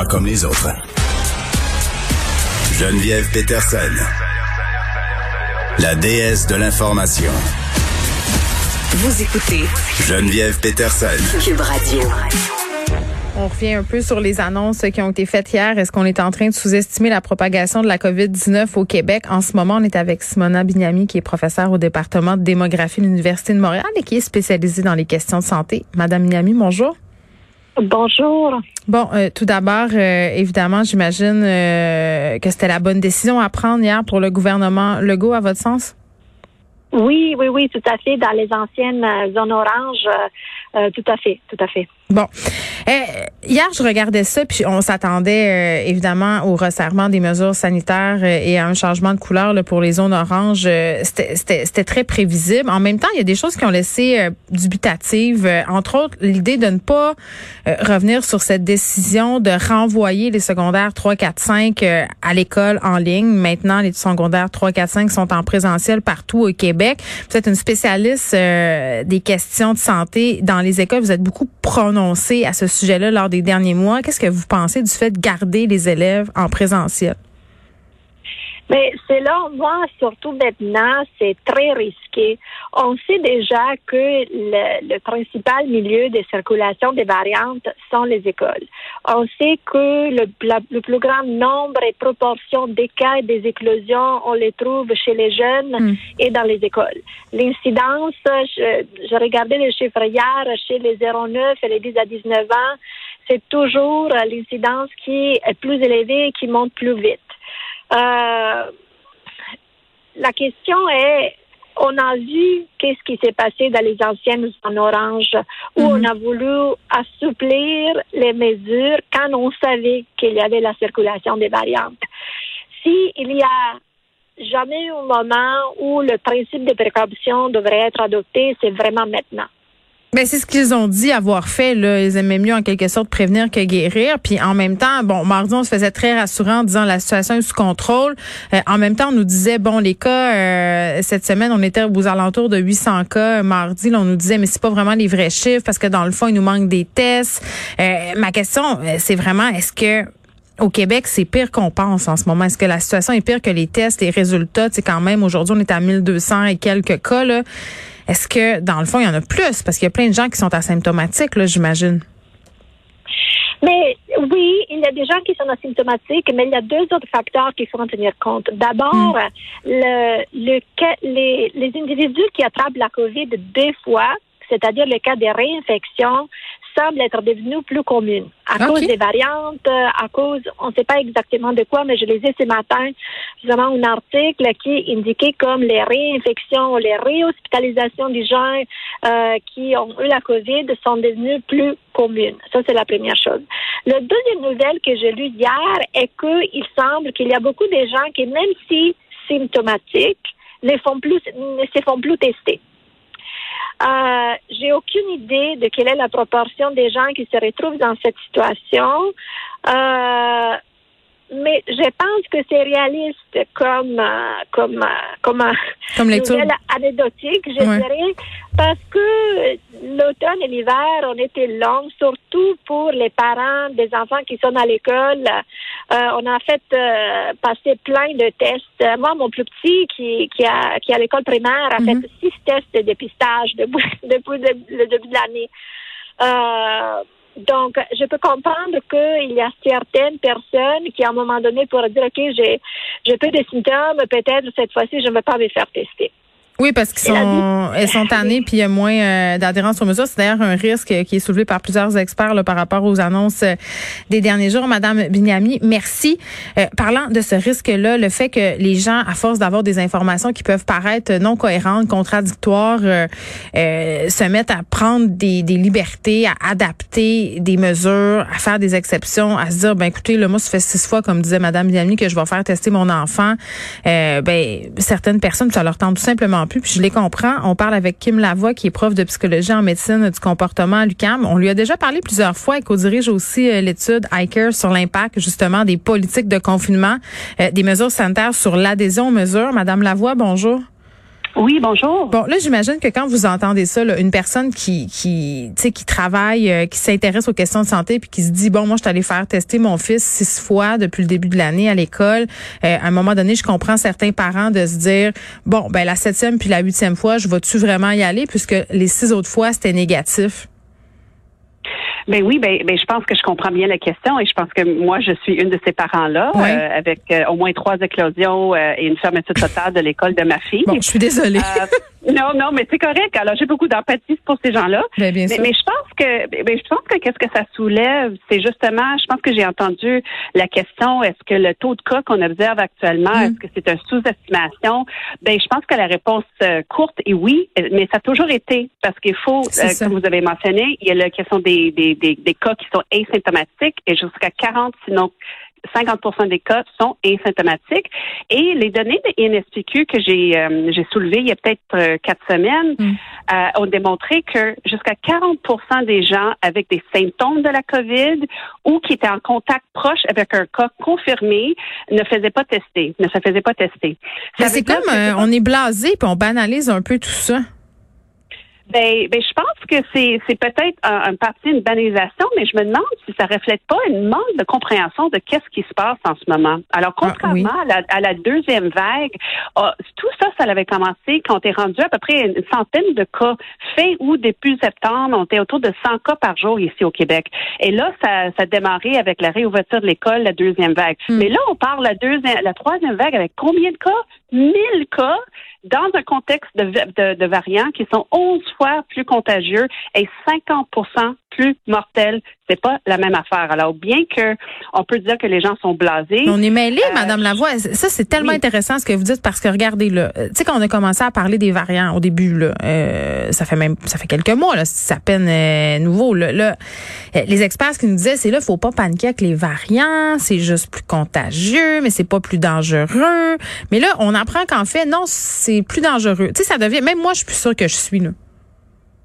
Pas comme les autres. Geneviève Peterson. La déesse de l'information. Vous écoutez Geneviève Peterson. Cube Radio. On revient un peu sur les annonces qui ont été faites hier. Est-ce qu'on est en train de sous-estimer la propagation de la COVID-19 au Québec? En ce moment, on est avec Simona Bignami, qui est professeure au département de démographie de l'Université de Montréal et qui est spécialisée dans les questions de santé. Madame Bignami, bonjour. Bonjour. Bon, euh, tout d'abord, euh, évidemment, j'imagine euh, que c'était la bonne décision à prendre hier pour le gouvernement Legault, à votre sens? Oui, oui, oui, tout à fait. Dans les anciennes zones oranges, tout à fait, tout à fait. Bon. Euh, hier, je regardais ça, puis on s'attendait euh, évidemment au resserrement des mesures sanitaires euh, et à un changement de couleur là, pour les zones oranges. C'était très prévisible. En même temps, il y a des choses qui ont laissé dubitatives. entre autres, l'idée de ne pas revenir sur cette décision de renvoyer les secondaires 3, 4, 5 à l'école en ligne. Maintenant, les secondaires 3, 4, 5 sont en présentiel partout au Québec. Vous êtes une spécialiste des questions de santé dans les écoles. Vous êtes beaucoup prononcée à ce sujet-là lors des derniers mois. Qu'est-ce que vous pensez du fait de garder les élèves en présentiel? Mais selon moi, surtout maintenant, c'est très risqué. On sait déjà que le, principal milieu de circulation des variantes sont les écoles. On sait que le, le plus grand nombre et proportion des cas et des éclosions, on les trouve chez les jeunes hmm. et dans les écoles. L'incidence, je, je, regardais les chiffres hier, chez les 0,9 et les 10 à 19 ans, c'est toujours l'incidence qui est plus élevée et qui monte plus vite. Euh, la question est, on a vu qu'est-ce qui s'est passé dans les anciennes en orange, où on mhm. a voulu assouplir les mesures quand on savait qu'il y avait la circulation des variantes. S'il il y a jamais eu un moment où le principe de précaution devrait être adopté, c'est vraiment maintenant. Mais c'est ce qu'ils ont dit avoir fait. Là. Ils aimaient mieux en quelque sorte prévenir que guérir. Puis en même temps, bon, mardi, on se faisait très rassurant en disant la situation est sous contrôle. Euh, en même temps, on nous disait, bon, les cas, euh, cette semaine, on était aux alentours de 800 cas. Mardi, là, on nous disait, mais c'est pas vraiment les vrais chiffres parce que dans le fond, il nous manque des tests. Euh, ma question, c'est vraiment, est-ce que au Québec, c'est pire qu'on pense en ce moment? Est-ce que la situation est pire que les tests, les résultats? C'est quand même, aujourd'hui, on est à 1200 et quelques cas. Là. Est-ce que, dans le fond, il y en a plus? Parce qu'il y a plein de gens qui sont asymptomatiques, là, j'imagine. Mais oui, il y a des gens qui sont asymptomatiques, mais il y a deux autres facteurs qu'il faut en tenir compte. D'abord, hmm. le, le, les, les individus qui attrapent la COVID deux fois, c'est-à-dire le cas des réinfections, semble être devenue plus commune à cause des variantes, à cause, on ne sait pas exactement de quoi, mais je lisais ce matin justement un article qui indiquait comme les réinfections, les réhospitalisations des gens euh, qui ont eu la COVID sont devenues plus communes. Ça, c'est la première chose. La deuxième nouvelle que j'ai lue hier est qu'il semble qu'il y a beaucoup de gens qui, même si symptomatiques, ne font plus, ne se font plus tester. Euh, j'ai aucune idée de quelle est la proportion des gens qui se retrouvent dans cette situation. Euh, mais je pense que c'est réaliste comme euh, comme euh, comme comme nouvelle anecdotique, je dirais, parce que l'automne et l'hiver ont été longs, surtout pour les parents des enfants qui sont à l'école. Euh, on a fait passer plein de tests. Moi, mon plus petit qui qui a qui à l'école primaire a fait mhm. six tests de dépistage depuis depuis le début de l'année. Donc, je peux comprendre qu'il y a certaines personnes qui, à un moment donné, pourraient dire, OK, j'ai, j'ai peu de symptômes, peut-être cette fois-ci, je ne vais pas me faire tester. Oui, parce qu'ils sont, elles sont tannées, puis il y a moins euh, d'adhérence aux mesures. C'est d'ailleurs un risque qui est soulevé par plusieurs experts là, par rapport aux annonces euh, des derniers jours. Madame Bignami, merci. Euh, parlant de ce risque-là, le fait que les gens, à force d'avoir des informations qui peuvent paraître non cohérentes, contradictoires, se mettent à prendre des, des, libertés, à adapter des mesures, à faire des exceptions, à se dire, ben écoutez, le moi, ça fait six fois, comme disait Madame Bignami, que je vais faire tester mon enfant. ben certaines personnes, ça leur tente tout simplement je les comprends. On parle avec Kim Lavoie, qui est prof de psychologie en médecine du comportement à l'UQAM. On lui a déjà parlé plusieurs fois et co-dirige aussi euh, l'étude ICARE sur l'impact justement des politiques de confinement, euh, des mesures sanitaires sur l'adhésion aux mesures. Madame Lavoie, bonjour. Oui, bonjour. Bon, là, j'imagine que quand vous entendez ça, là, une personne qui, qui, qui travaille, euh, qui s'intéresse aux questions de santé, puis qui se dit, bon, moi, je suis allée faire tester mon fils six fois depuis le début de l'année à l'école. Euh, à un moment donné, je comprends certains parents de se dire, bon, ben la septième puis la huitième fois, je vais-tu vraiment y aller, puisque les six autres fois, c'était négatif? Ben oui, ben, ben, je pense que je comprends bien la question et je pense que moi je suis une de ces parents-là euh, avec euh, au moins trois éclosions euh, et une fermeture totale de l'école de ma fille. Bon, je suis désolée. Non, non, mais c'est correct. Alors j'ai beaucoup d'empathie pour ces gens-là. Ben, bien mais, je pense que ben, je pense que qu'est-ce que ça soulève, c'est justement, je pense que j'ai entendu la question est-ce que le taux de cas qu'on observe actuellement, Mm. est-ce que c'est une sous-estimation? Ben je pense que la réponse courte est oui, mais ça a toujours été parce qu'il faut, comme vous avez mentionné, il y a la question des, des des, des, cas qui sont asymptomatiques et jusqu'à 40, sinon 50 des cas sont asymptomatiques. Et les données de INSPQ que j'ai euh, j'ai soulevées il y a peut-être euh, quatre semaines mm. euh, ont démontré que jusqu'à 40% des gens avec des symptômes de la COVID ou qui étaient en contact proche avec un cas confirmé ne faisaient pas tester, ne se faisaient pas tester. Mais c'est comme euh, on est blasé puis on banalise un peu tout ça. Ben, ben, je pense que c'est, c'est peut-être un, un parti une banalisation, mais je me demande si ça reflète pas une manque de compréhension de qu'est-ce qui se passe en ce moment. Alors, contrairement ah, oui. à, la, à, la, deuxième vague, oh, tout ça, ça avait commencé quand on est rendu à peu près une centaine de cas faits ou depuis septembre, on était autour de 100 cas par jour ici au Québec. Et là, ça, ça a démarré avec la réouverture de l'école, la deuxième vague. Mm. Mais là, on parle la deuxième, la troisième vague avec combien de cas? 1000 cas dans un contexte de, de, de, variants qui sont 11 fois plus contagieux et 50 plus mortels. C'est pas la même affaire. Alors, bien que on peut dire que les gens sont blasés. On est mêlés, euh, Madame Lavoie. Ça, c'est tellement oui. intéressant ce que vous dites parce que regardez là, tu sais quand on a commencé à parler des variants au début là, euh, ça fait même ça fait quelques mois là, c'est à peine euh, nouveau là, là. Les experts qu'ils nous disaient, c'est là, faut pas paniquer avec les variants, c'est juste plus contagieux, mais c'est pas plus dangereux. Mais là, on apprend qu'en fait, non, c'est plus dangereux. Tu sais, ça devient. Même moi, je suis plus sûre que je suis là.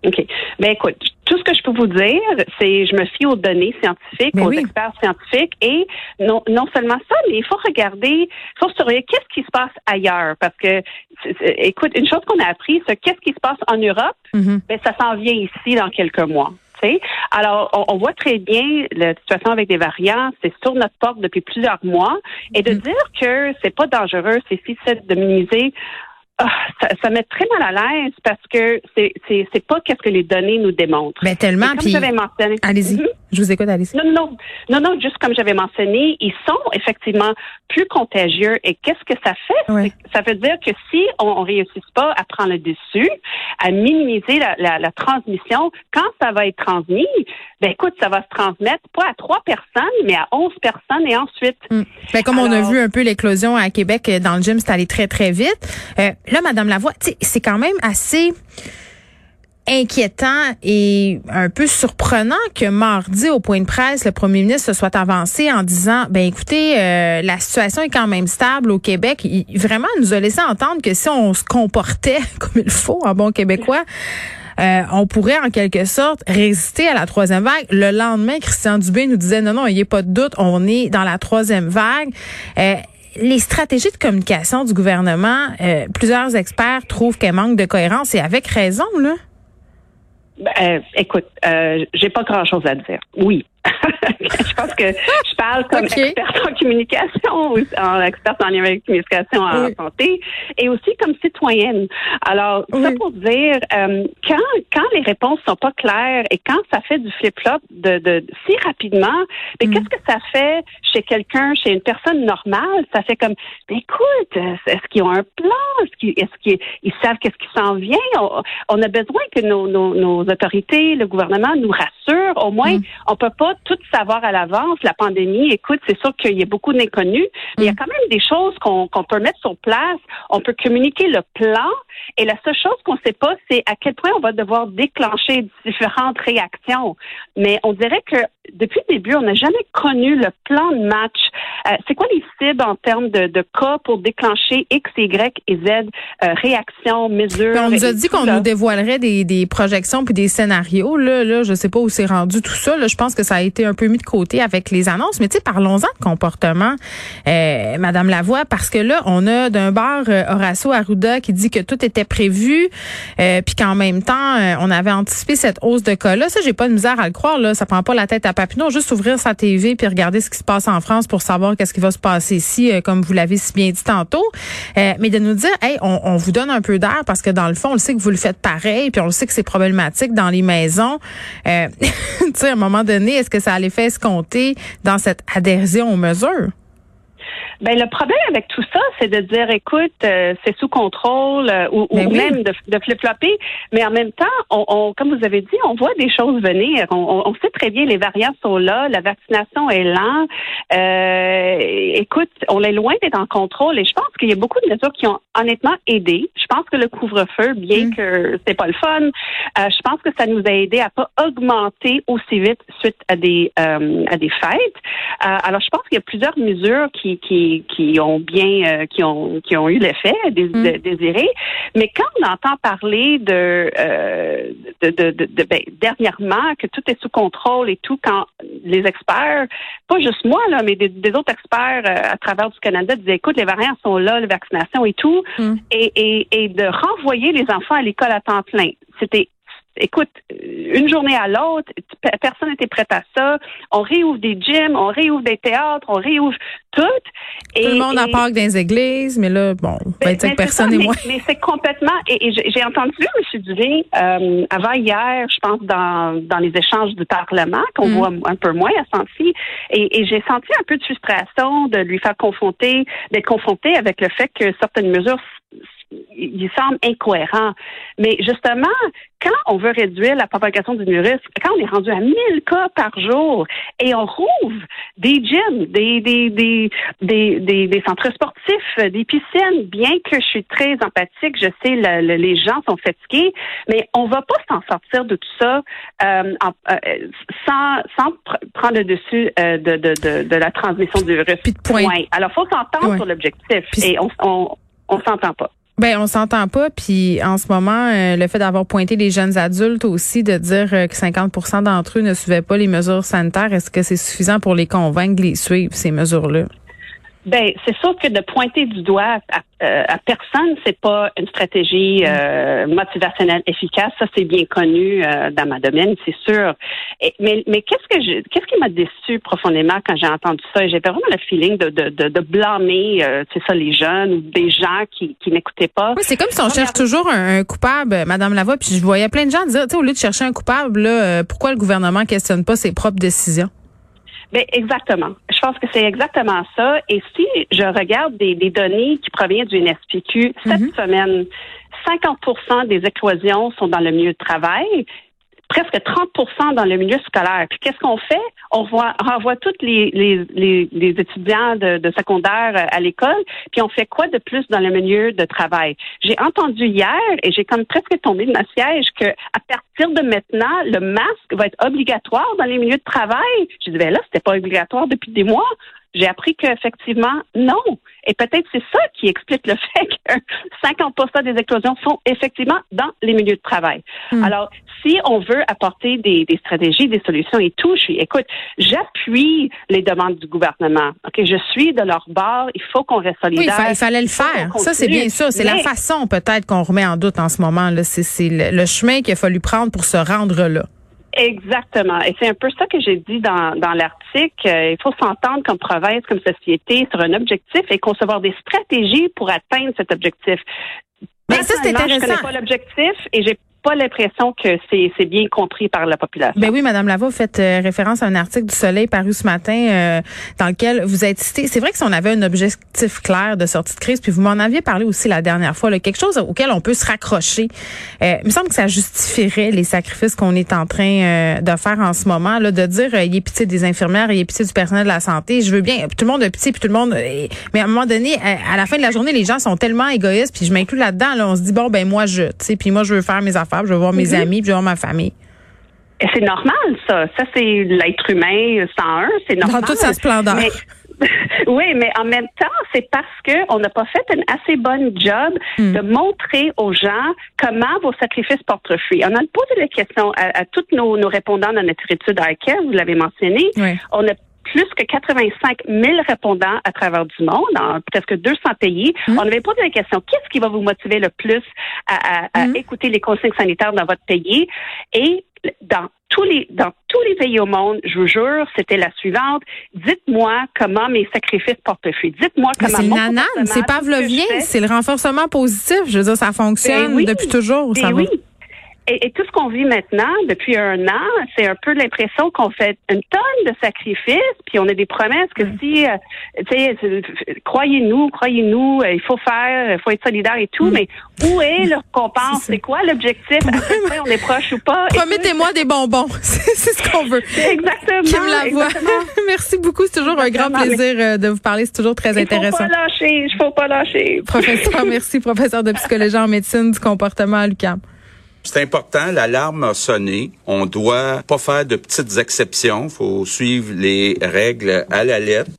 OK. Ben écoute, tout ce que je peux vous dire, c'est je me fie aux données scientifiques, Mais aux oui. experts scientifiques, et non, non seulement ça, mais il faut regarder, il faut surveiller qu'est-ce qui se passe ailleurs, parce que écoute, une chose qu'on a appris, c'est qu'est-ce qui se passe en Europe, Mhm. ben ça s'en vient ici dans quelques mois. tu sais. Alors, on, on voit très bien la situation avec des variants, c'est sur notre porte depuis plusieurs mois, et de Mhm. dire que c'est pas dangereux, c'est difficile de minimiser. Ah, ça, ça met très mal à l'aise parce que c'est c'est pas qu'est-ce que les données nous démontrent. Ben tellement. Et comme j'avais mentionné. allez-y, Mhm. je vous écoute, allez-y. Non, non, non, non, juste comme j'avais mentionné, ils sont effectivement plus contagieux. Et qu'est-ce que ça fait? Ouais. Ça veut dire que si on ne réussit pas à prendre le dessus, à minimiser la, la, la transmission, quand ça va être transmis, ben écoute, ça va se transmettre pas à trois personnes, mais à onze personnes et ensuite. Mm. Ben, comme on a vu un peu l'éclosion à Québec euh, dans le gym, c'est allé très, très vite. Euh, là, Madame Lavoie, c'est quand même assez inquiétant et un peu surprenant que mardi, au point de presse, le premier ministre se soit avancé en disant, ben écoutez, euh, la situation est quand même stable au Québec. Il, vraiment, nous a laissé entendre que si on se comportait comme il faut en bon québécois, euh, on pourrait en quelque sorte résister à la troisième vague. Le lendemain, Christian Dubé nous disait non, non, il n'y a pas de doute, on est dans la troisième vague. Euh, les stratégies de communication du gouvernement, euh, plusieurs experts trouvent qu'elles manquent de cohérence et avec raison, là. Ben, écoute, euh, j'ai pas grand-chose à dire. Oui. Je pense que je parle comme experte en communication, ou en experte en lien avec la communication en Oui. santé, et aussi comme citoyenne. Alors, ça pour dire, euh, quand quand les réponses sont pas claires et quand ça fait du flip-flop de, de si rapidement, mais Mm. qu'est-ce que ça fait chez quelqu'un, chez une personne normale? Ça fait comme, écoute, est-ce qu'ils ont un plan? Est-ce qu'ils ils savent qu'est-ce qui s'en vient? On, on a besoin que nos, nos, nos autorités, le gouvernement nous rassurent. Au moins, Mm. on peut pas tout savoir à l'avance. La pandémie, écoute, c'est sûr qu'il y a beaucoup d'inconnus, mais il y a Mm. quand même des choses qu'on peut mettre sur place. On peut communiquer le plan. Et la seule chose qu'on sait pas, c'est à quel point on va devoir déclencher différentes réactions. Mais on dirait que depuis le début, on n'a jamais connu le plan de match c'est quoi les cibles en termes de, de, cas pour déclencher X, Y et Z réactions, mesures? on nous a dit qu'on nous dévoilerait des, des projections puis des scénarios. Là, là, je sais pas où c'est rendu tout ça. Là, je pense que ça a été un peu mis de côté avec les annonces. Mais tu sais, parlons-en de comportement, euh, Madame Lavoie, parce que là, on a d'un bar euh, Horacio Arruda qui dit que tout était prévu, euh, puis qu'en même temps, euh, on avait anticipé cette hausse de cas-là. Ça, j'ai pas de misère à le croire. Là, ça prend pas la tête à Papineau. Juste ouvrir sa TV puis regarder ce qui se passe en France pour savoir qu'est-ce qui va se passer ici, comme vous l'avez si bien dit tantôt. mais de nous dire, hey, on, vous donne un peu d'air parce que dans le fond, on le sait que vous le faites pareil, puis on le sait que c'est problématique dans les maisons. Tu sais, à un moment donné, est-ce que ça allait faire escompter dans cette adhésion aux mesures? Ben le problème avec tout ça, c'est de dire, écoute, euh, c'est sous contrôle euh, ou, ben même de, de flip-flopper, mais en même temps, on, on, comme vous avez dit, on voit des choses venir. On, on, sait très bien les variants sont là, la vaccination est lente. Euh, écoute, on est loin d'être en contrôle et je pense qu'il y a beaucoup de mesures qui ont honnêtement aidé. Je pense que le couvre-feu, bien mm. que c'est pas le fun, euh, je pense que ça nous a aidé à pas augmenter aussi vite suite à des à des fêtes. alors je pense qu'il y a plusieurs mesures qui qui qui, ont bien, euh, qui ont qui ont eu l'effet mm. désiré. Mais quand on entend parler de, euh, de, de, de, ben, dernièrement que tout est sous contrôle et tout, quand les experts, pas juste moi là, mais des, autres experts euh, à travers du Canada disaient écoute, les variants sont là, la vaccination et tout, mm. et, et, et de renvoyer les enfants à l'école à temps plein. C'était écoute, une journée à l'autre, personne n'était prêt à ça. On réouvre des gyms, on réouvre des théâtres, on réouvre tout. Et, tout le monde en parle dans les églises, mais là, bon, ben, personne n'est moins. Mais, c'est complètement. Et, j'ai entendu M. Duvin euh, avant hier, je pense, dans, dans les échanges du Parlement, qu'on mm. voit un peu moins à senti, et, et j'ai senti un peu de frustration de lui faire confronter, d'être confronté avec le fait que certaines mesures il semble incohérent. Mais justement, quand on veut réduire la propagation du virus, quand on est rendu à 1000 cas par jour et on rouvre des gyms, des, des, des, des, des, centres sportifs, des piscines, bien que je suis très empathique, je sais le, les gens sont fatigués, mais on va pas s'en sortir de tout ça euh, euh, sans, sans prendre le dessus euh, de, de, de, la transmission du virus. Puis de point. Alors, faut s'entendre sur l'objectif et on, on, on s'entend pas. Ben on s'entend pas. Puis en ce moment, euh, le fait d'avoir pointé les jeunes adultes aussi, de dire euh, que 50% d'entre eux ne suivaient pas les mesures sanitaires, est-ce que c'est suffisant pour les convaincre de les suivre ces mesures-là? Ben, c'est sûr que de pointer du doigt à, euh, à personne, c'est pas une stratégie euh, motivationnelle efficace. Ça, c'est bien connu euh, dans ma domaine, c'est sûr. mais mais qu'est-ce que je, qu'est-ce qui m'a déçu profondément quand j'ai entendu ça? J'avais vraiment le feeling de de, de, de blâmer, c'est ça, les jeunes ou des gens qui qui n'écoutaient pas. Oui, c'est comme si on cherche toujours un, coupable, Madame Lavoie. Puis je voyais plein de gens dire, tu sais, au lieu de chercher un coupable, là, pourquoi le gouvernement questionne pas ses propres décisions? Ben, exactement. Je pense que c'est exactement ça. Et si je regarde des, données qui proviennent du NSPQ, cette mhm. semaine, 50 des éclosions sont dans le milieu de travail presque 30 dans le milieu scolaire. Puis qu'est-ce qu'on fait? On renvoie tous les, étudiants de, secondaire euh, à l'école, puis on fait quoi de plus dans le milieu de travail? J'ai entendu hier, et j'ai comme presque tombé de ma siège, que à partir de maintenant, le masque va être obligatoire dans les milieux de travail. Je disais, ben là, c'était pas obligatoire depuis des mois. J'ai appris qu'effectivement, non. Et peut-être c'est ça qui explique le fait que 50% des éclosions sont effectivement dans les milieux de travail. Hmm. Alors, si on veut apporter des, stratégies, des solutions et tout, je suis, écoute, j'appuie les demandes du gouvernement. Ok, je suis de leur bord. Il faut qu'on reste solidaire. Oui, il, fallait le faire. Ça, c'est bien ça. C'est la façon peut-être qu'on remet en doute en ce moment. C'est le chemin qu'il a fallu prendre pour se rendre là. Exactement. Et c'est un peu ça que j'ai dit dans, dans l'article. Euh, il faut s'entendre comme province, comme société sur un objectif et concevoir des stratégies pour atteindre cet objectif. Mais ça, c'est intéressant. Je connais pas l'objectif et j'ai pas l'impression que c'est bien compris par la population. Ben oui, Madame Lava, vous faites euh, référence à un article du Soleil paru ce matin euh, dans lequel vous êtes cité. C'est vrai que si on avait un objectif clair de sortie de crise, puis vous m'en aviez parlé aussi la dernière fois, là, quelque chose auquel on peut se raccrocher. Euh, il me semble que ça justifierait les sacrifices qu'on est en train de faire en ce moment, là, de dire il y a pitié des infirmières, il a pitié du personnel de la santé. Je veux bien, tout le monde a pitié, puis tout le monde. mais à un moment donné, à, la fin de la journée, les gens sont tellement égoïstes, puis je m'inclus là-dedans. Là, on se dit bon ben moi je, tu sais, puis moi je veux faire mes affaires je veux voir mes mhm. amis, je veux voir ma famille. C'est normal, ça. Ça, c'est l'être humain 101, c'est normal. Dans toute sa splendeur. Oui, mais en même temps, c'est parce qu'on n'a pas fait une assez bonne job hmm. de montrer aux gens comment vos sacrifices portent fruit. On a posé la question à, à tous nos, nos, répondants dans notre étude à laquelle vous l'avez mentionné. On a plus que 85 000 répondants à travers du monde, dans presque 200 pays. Hmm. On avait posé la question, qu'est-ce qui va vous motiver le plus à, à, hmm. écouter les consignes sanitaires dans votre pays? Et dans tous les dans tous les pays au monde, je vous jure, c'était la suivante. Dites-moi comment mes sacrifices portent fruit. Dites-moi comment. C'est le c'est pavlovien, c'est le renforcement positif. Je veux dire, ça fonctionne ben depuis toujours. Ben oui. Et, tout ce qu'on vit maintenant, depuis un an, c'est un peu l'impression qu'on fait une tonne de sacrifices, puis on a des promesses que si, euh, tu sais, croyez-nous, croyez-nous, euh, il faut faire, il faut être solidaire et tout, mm. mais où est le récompense? C'est quoi l'objectif? On est proche ou pas? Promettez-moi des bonbons. c'est ce qu'on veut. Exactement. Kim Lavoie. Merci beaucoup. C'est toujours un grand plaisir euh, de vous parler. C'est toujours très intéressant. Il faut pas lâcher. Il faut pas lâcher. Professeur, merci. Professeur de psychologie en médecine du comportement à l'UQAM. C'est important, l'alarme a sonné. On doit pas faire de petites exceptions. Faut suivre les règles à la lettre.